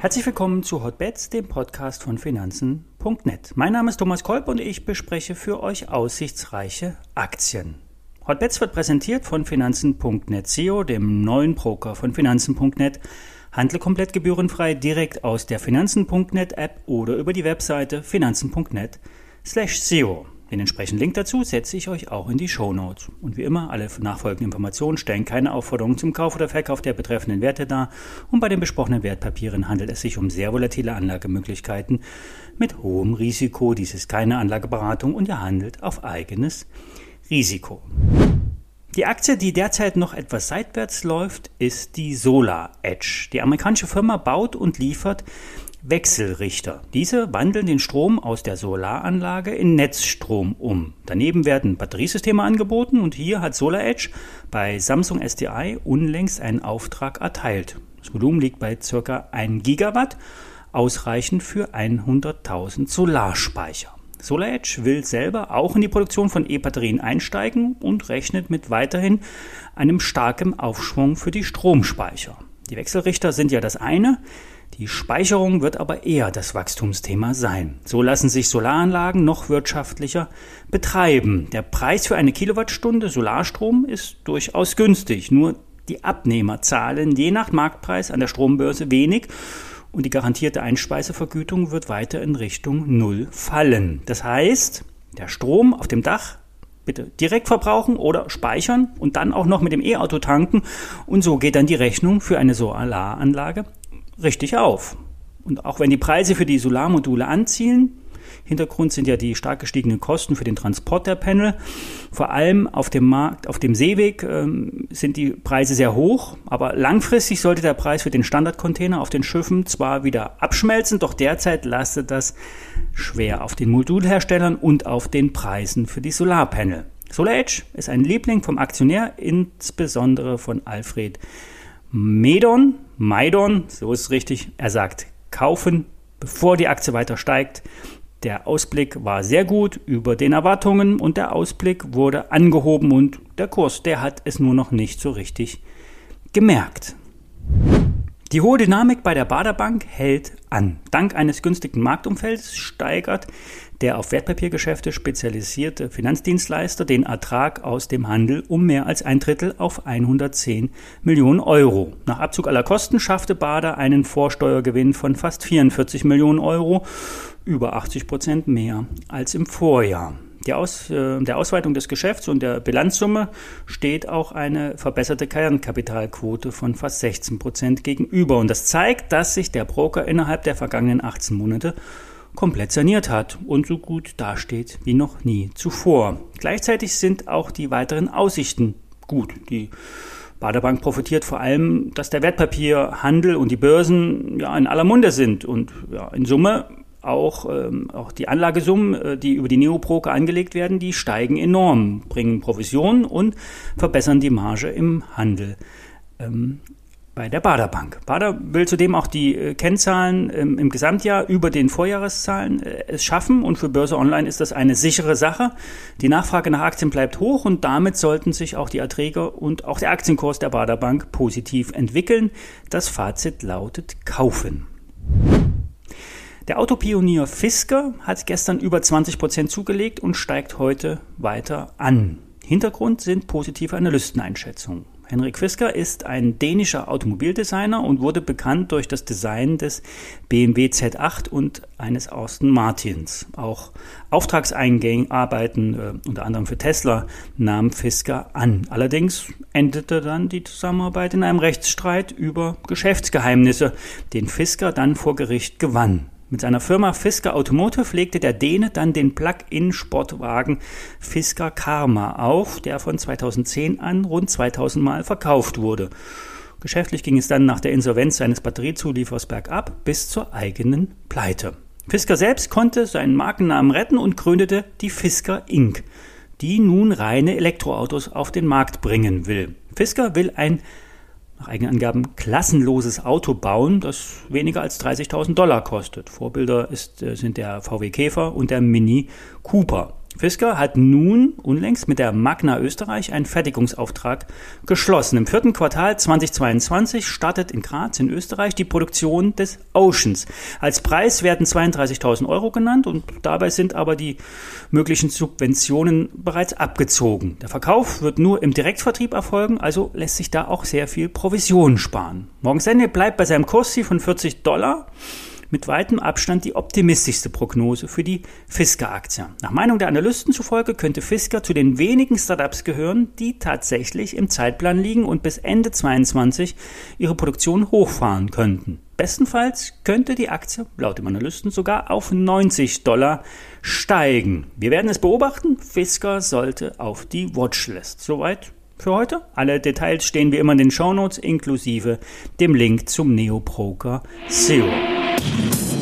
Herzlich willkommen zu Hotbets, dem Podcast von Finanzen.net. Mein Name ist Thomas Kolb und ich bespreche für euch aussichtsreiche Aktien. Hotbets wird präsentiert von Finanzen.net SEO, dem neuen Broker von Finanzen.net. Handle komplett gebührenfrei direkt aus der Finanzen.net App oder über die Webseite finanzen.net slash SEO. Den entsprechenden Link dazu setze ich euch auch in die Show Notes. Und wie immer, alle nachfolgenden Informationen stellen keine Aufforderung zum Kauf oder Verkauf der betreffenden Werte dar. Und bei den besprochenen Wertpapieren handelt es sich um sehr volatile Anlagemöglichkeiten mit hohem Risiko. Dies ist keine Anlageberatung und ihr handelt auf eigenes Risiko. Die Aktie, die derzeit noch etwas seitwärts läuft, ist die Solar Edge. Die amerikanische Firma baut und liefert Wechselrichter. Diese wandeln den Strom aus der Solaranlage in Netzstrom um. Daneben werden Batteriesysteme angeboten und hier hat SolarEdge bei Samsung SDI unlängst einen Auftrag erteilt. Das Volumen liegt bei ca. 1 Gigawatt, ausreichend für 100.000 Solarspeicher. SolarEdge will selber auch in die Produktion von E-Batterien einsteigen und rechnet mit weiterhin einem starken Aufschwung für die Stromspeicher. Die Wechselrichter sind ja das eine, die Speicherung wird aber eher das Wachstumsthema sein. So lassen sich Solaranlagen noch wirtschaftlicher betreiben. Der Preis für eine Kilowattstunde Solarstrom ist durchaus günstig. Nur die Abnehmer zahlen je nach Marktpreis an der Strombörse wenig und die garantierte Einspeisevergütung wird weiter in Richtung Null fallen. Das heißt, der Strom auf dem Dach bitte direkt verbrauchen oder speichern und dann auch noch mit dem E-Auto tanken und so geht dann die Rechnung für eine Solaranlage richtig auf. Und auch wenn die Preise für die Solarmodule anziehen, Hintergrund sind ja die stark gestiegenen Kosten für den Transport der Panel. Vor allem auf dem Markt, auf dem Seeweg ähm, sind die Preise sehr hoch, aber langfristig sollte der Preis für den Standardcontainer auf den Schiffen zwar wieder abschmelzen, doch derzeit lastet das schwer auf den Modulherstellern und auf den Preisen für die Solarpanel. SolarEdge ist ein Liebling vom Aktionär, insbesondere von Alfred Medon, Maidon, so ist es richtig, er sagt kaufen, bevor die Aktie weiter steigt. Der Ausblick war sehr gut über den Erwartungen und der Ausblick wurde angehoben und der Kurs, der hat es nur noch nicht so richtig gemerkt. Die hohe Dynamik bei der Baderbank hält an. Dank eines günstigen Marktumfelds steigert der auf Wertpapiergeschäfte spezialisierte Finanzdienstleister den Ertrag aus dem Handel um mehr als ein Drittel auf 110 Millionen Euro. Nach Abzug aller Kosten schaffte Bader einen Vorsteuergewinn von fast 44 Millionen Euro, über 80 Prozent mehr als im Vorjahr. Aus, äh, der Ausweitung des Geschäfts und der Bilanzsumme steht auch eine verbesserte Kernkapitalquote von fast 16 Prozent gegenüber. Und das zeigt, dass sich der Broker innerhalb der vergangenen 18 Monate komplett saniert hat und so gut dasteht wie noch nie zuvor. Gleichzeitig sind auch die weiteren Aussichten gut. Die Baderbank profitiert vor allem, dass der Wertpapierhandel und die Börsen ja in aller Munde sind und ja, in Summe auch, ähm, auch die Anlagesummen, äh, die über die Neoproker angelegt werden, die steigen enorm, bringen Provisionen und verbessern die Marge im Handel. Ähm, bei der Baderbank. Bader will zudem auch die äh, Kennzahlen ähm, im Gesamtjahr über den Vorjahreszahlen äh, es schaffen und für Börse Online ist das eine sichere Sache. Die Nachfrage nach Aktien bleibt hoch und damit sollten sich auch die Erträge und auch der Aktienkurs der Baderbank positiv entwickeln. Das Fazit lautet kaufen. Der Autopionier Fisker hat gestern über 20 Prozent zugelegt und steigt heute weiter an. Hintergrund sind positive Analysteneinschätzungen. Henrik Fisker ist ein dänischer Automobildesigner und wurde bekannt durch das Design des BMW Z8 und eines Austin Martins. Auch Auftragseingangsarbeiten, äh, unter anderem für Tesla, nahm Fisker an. Allerdings endete dann die Zusammenarbeit in einem Rechtsstreit über Geschäftsgeheimnisse, den Fisker dann vor Gericht gewann. Mit seiner Firma Fisker Automotive legte der Däne dann den Plug-in-Sportwagen Fisker Karma auf, der von 2010 an rund 2000 Mal verkauft wurde. Geschäftlich ging es dann nach der Insolvenz seines Batteriezulieferers bergab bis zur eigenen Pleite. Fisker selbst konnte seinen Markennamen retten und gründete die Fisker Inc., die nun reine Elektroautos auf den Markt bringen will. Fisker will ein nach eigenen Angaben klassenloses Auto bauen, das weniger als 30.000 Dollar kostet. Vorbilder ist, äh, sind der VW Käfer und der Mini Cooper. Fisker hat nun unlängst mit der Magna Österreich einen Fertigungsauftrag geschlossen. Im vierten Quartal 2022 startet in Graz in Österreich die Produktion des Oceans. Als Preis werden 32.000 Euro genannt und dabei sind aber die möglichen Subventionen bereits abgezogen. Der Verkauf wird nur im Direktvertrieb erfolgen, also lässt sich da auch sehr viel Provision sparen. Morgens Ende bleibt bei seinem Kursziel von 40 Dollar mit weitem Abstand die optimistischste Prognose für die Fisker-Aktie. Nach Meinung der Analysten zufolge könnte Fisker zu den wenigen Startups gehören, die tatsächlich im Zeitplan liegen und bis Ende 2022 ihre Produktion hochfahren könnten. Bestenfalls könnte die Aktie laut dem Analysten sogar auf 90 Dollar steigen. Wir werden es beobachten. Fisker sollte auf die Watchlist. Soweit für heute. Alle Details stehen wie immer in den Shownotes inklusive dem Link zum Neobroker Zero. Yeah.